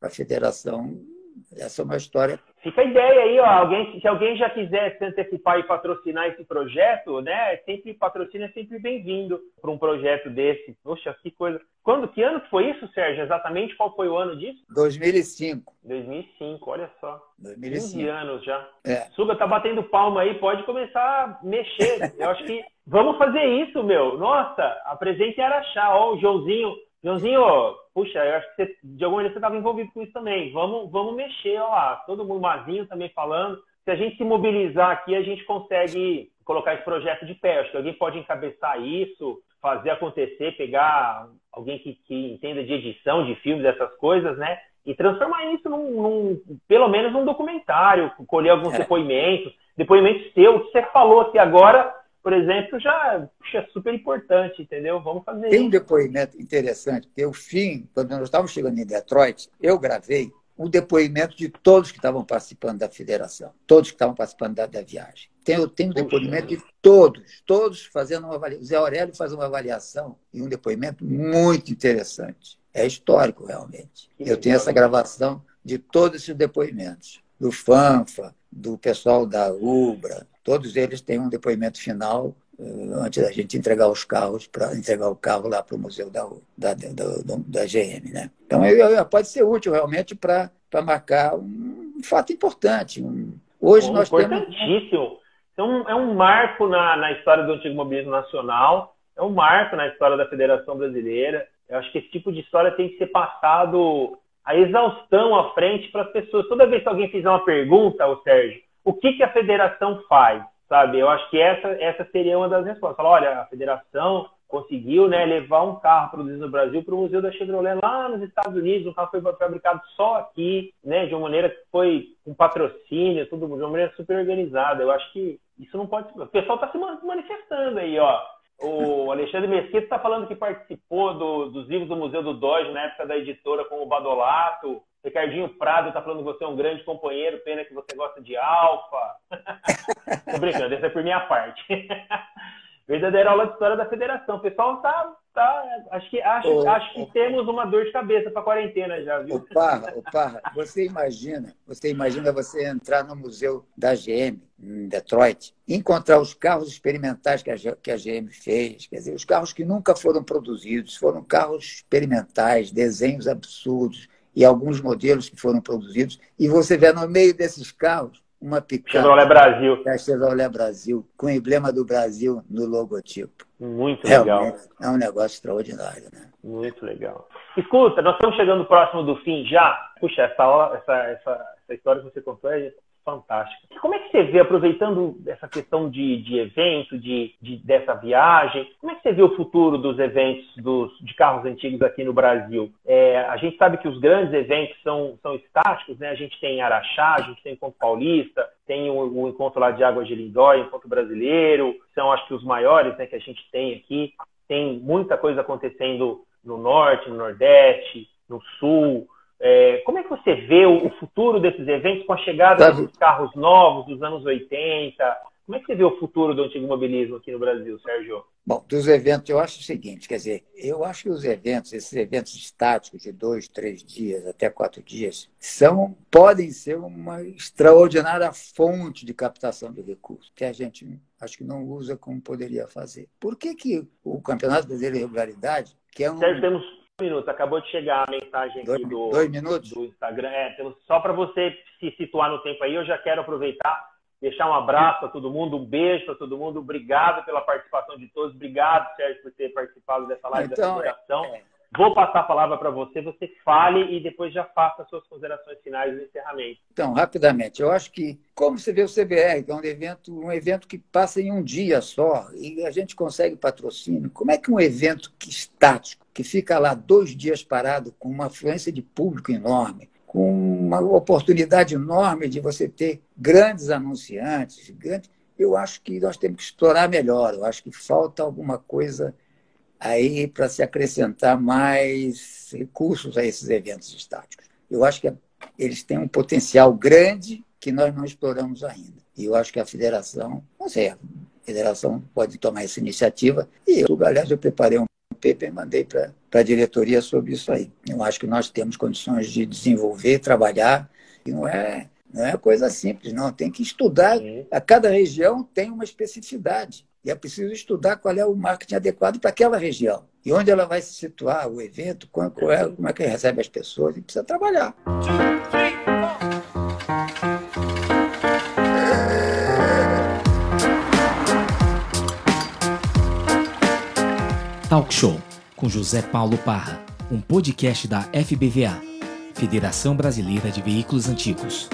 Para a federação essa é uma história. Fica a ideia aí, ó. Alguém, se alguém já quiser se antecipar e patrocinar esse projeto, né? Sempre patrocina é sempre bem-vindo para um projeto desse. Poxa, que coisa. Quando, que ano que foi isso, Sérgio? Exatamente qual foi o ano disso? 2005. 2005, olha só. 2005. 15 anos já. É. Suga tá batendo palma aí, pode começar a mexer. Eu acho que vamos fazer isso, meu. Nossa, apresente Araxá. Ó, o Joãozinho Joãozinho, puxa, eu acho que você, de alguma maneira você estava envolvido com isso também. Vamos, vamos mexer, ó lá. Todo mundo, Mazinho também falando. Se a gente se mobilizar aqui, a gente consegue colocar esse projeto de pé. Acho que alguém pode encabeçar isso, fazer acontecer, pegar alguém que, que entenda de edição de filmes, dessas coisas, né? E transformar isso num, num pelo menos num documentário, colher alguns é. depoimentos, depoimentos teus, que você falou aqui agora, por exemplo, já puxa, é super importante, entendeu? Vamos fazer Tem isso. um depoimento interessante, porque o fim, quando nós estávamos chegando em Detroit, eu gravei o depoimento de todos que estavam participando da federação, todos que estavam participando da, da viagem. Tem, tem o depoimento de todos, todos fazendo uma avaliação. O Zé Aurélio faz uma avaliação e um depoimento muito interessante. É histórico, realmente. Eu tenho essa gravação de todos esses depoimentos, do FANFA, do pessoal da UBRA, todos eles têm um depoimento final uh, antes da gente entregar os carros, para entregar o carro lá para o museu da, da, da, da, GM. Né? Então, pode ser útil realmente para marcar um fato importante. Um, hoje nós importantíssimo. temos. Então, é um marco na, na história do antigo mobilismo nacional, é um marco na história da Federação Brasileira. Eu acho que esse tipo de história tem que ser passado a exaustão à frente para as pessoas. Toda vez que alguém fizer uma pergunta, o Sérgio, o que, que a federação faz, sabe? Eu acho que essa, essa seria uma das respostas. Fala, olha, a federação conseguiu né, levar um carro produzido no Brasil para o Museu da Chevrolet lá nos Estados Unidos. O carro foi fabricado só aqui, né, de uma maneira que foi com patrocínio, tudo de uma maneira super organizada. Eu acho que isso não pode. O pessoal está se manifestando aí, ó. O Alexandre Mesquita está falando que participou do, dos livros do Museu do Doge na época da editora com o Badolato. Ricardinho Prado está falando que você é um grande companheiro, pena que você gosta de alfa. Tô brincando, essa é por minha parte. Verdadeira aula de história da federação. O pessoal tá, tá acho que acho, ô, acho que ô, temos uma dor de cabeça para quarentena já, viu? O Parra, o Parra, você imagina, você imagina você entrar no museu da GM em Detroit, encontrar os carros experimentais que a, que a GM fez, quer dizer, os carros que nunca foram produzidos, foram carros experimentais, desenhos absurdos, e alguns modelos que foram produzidos, e você vê no meio desses carros uma picape. Chevrolet Brasil. É a Chevrolet Brasil, com o emblema do Brasil no logotipo. Muito Realmente, legal. É um negócio extraordinário, né? Muito legal. Escuta, nós estamos chegando próximo do fim já. Puxa, essa, essa, essa, essa história que você contou é fantástica. Como é que você vê, aproveitando essa questão de, de evento, de, de, dessa viagem, como é que você vê o futuro dos eventos dos, de carros antigos aqui no Brasil? É, a gente sabe que os grandes eventos são, são estáticos, né? A gente tem Araxá, a gente tem Encontro Paulista, tem o, o Encontro lá de Água de Lindóia, Encontro Brasileiro, são acho que os maiores né, que a gente tem aqui. Tem muita coisa acontecendo no Norte, no Nordeste, no Sul, é, como é que você vê o, futuro desses eventos com a chegada dos carros novos dos anos 80? Como é que você vê o futuro do antigo mobilismo aqui no Brasil, Sérgio? Bom, dos eventos, eu acho o seguinte, quer dizer, eu acho que os eventos, esses eventos estáticos de dois, três dias, até quatro dias, são, podem ser uma extraordinária fonte de captação de recursos, que a gente acho que não usa como poderia fazer. Por que, que o Campeonato Brasileiro de Regularidade, que é um... Sérgio, temos minutos. Acabou de chegar a mensagem dois, aqui do, dois minutos? do Instagram. É, só para você se situar no tempo aí, eu já quero aproveitar, deixar um abraço para todo mundo, um beijo para todo mundo. Obrigado pela participação de todos. Obrigado, Sérgio, por ter participado dessa live então, da federação. É, é. Vou passar a palavra para você, você fale e depois já faça as suas considerações finais no encerramento. Então, rapidamente, eu acho que, como você vê o CBR, que é um evento, um evento que passa em um dia só, e a gente consegue patrocínio, como é que um evento que estático, que fica lá dois dias parado, com uma afluência de público enorme, com uma oportunidade enorme de você ter grandes anunciantes, grandes, eu acho que nós temos que explorar melhor, eu acho que falta alguma coisa aí para se acrescentar mais recursos a esses eventos estáticos. Eu acho que eles têm um potencial grande que nós não exploramos ainda. E eu acho que a federação, não sei, a federação pode tomar essa iniciativa. E eu, aliás, eu preparei um paper e mandei para a diretoria sobre isso aí. Eu acho que nós temos condições de desenvolver, trabalhar, e não é, não é coisa simples, não. Tem que estudar. A cada região tem uma especificidade. E é preciso estudar qual é o marketing adequado para aquela região. E onde ela vai se situar, o evento, qual é, como é que recebe as pessoas, e precisa trabalhar. Talk Show com José Paulo Parra, um podcast da FBVA, Federação Brasileira de Veículos Antigos.